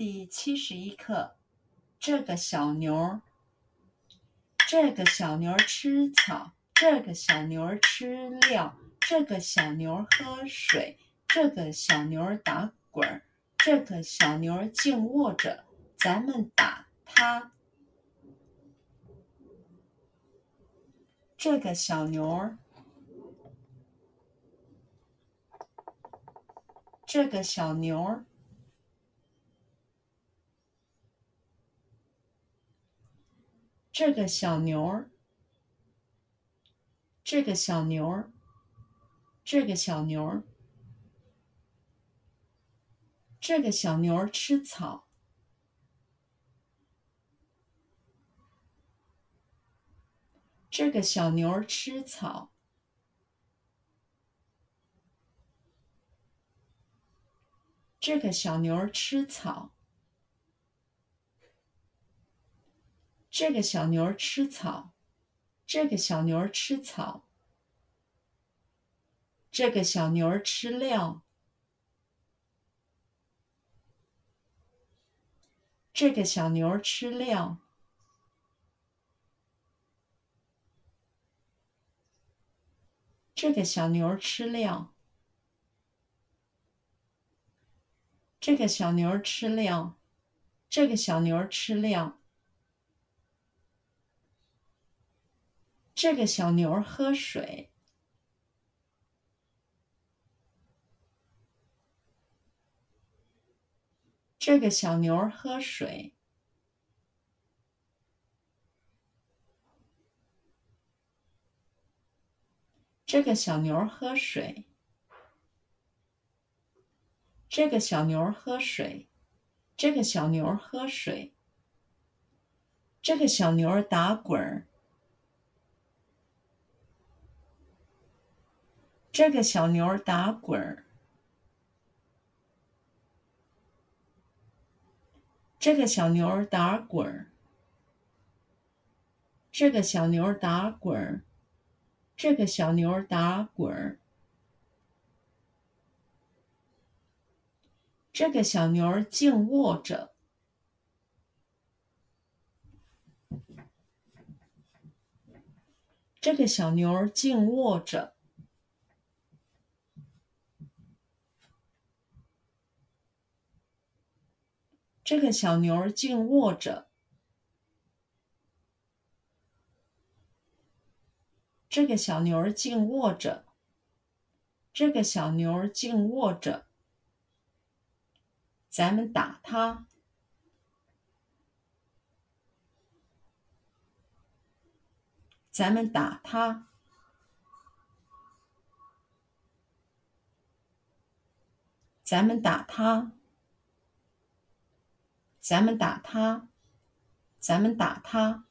第七十一课，这个小牛儿，这个小牛儿吃草，这个小牛儿吃料，这个小牛儿喝水，这个小牛儿打滚，这个小牛儿静卧着，咱们打它。这个小牛儿，这个小牛儿。这个小牛儿，这个小牛儿，这个小牛儿，这个小牛儿吃草，这个小牛儿吃草，这个小牛儿吃草。这个小牛吃草，这个小牛吃草，这个小牛吃料，这个小牛吃料，这个小牛吃料，这个小牛吃料，这个小牛吃料。这个小牛喝水，这个小牛喝水，这个小牛喝水，这个小牛喝水，这个小牛喝水，这个小牛打滚。这个小牛打滚儿，这个小牛打滚儿，这个小牛打滚儿，这个小牛打滚儿，这个小牛静卧着，这个小牛儿静卧着。这个小牛儿静卧着，这个小牛儿静卧着，这个小牛儿静卧着，咱们打它，咱们打它，咱们打它。咱们打他，咱们打他。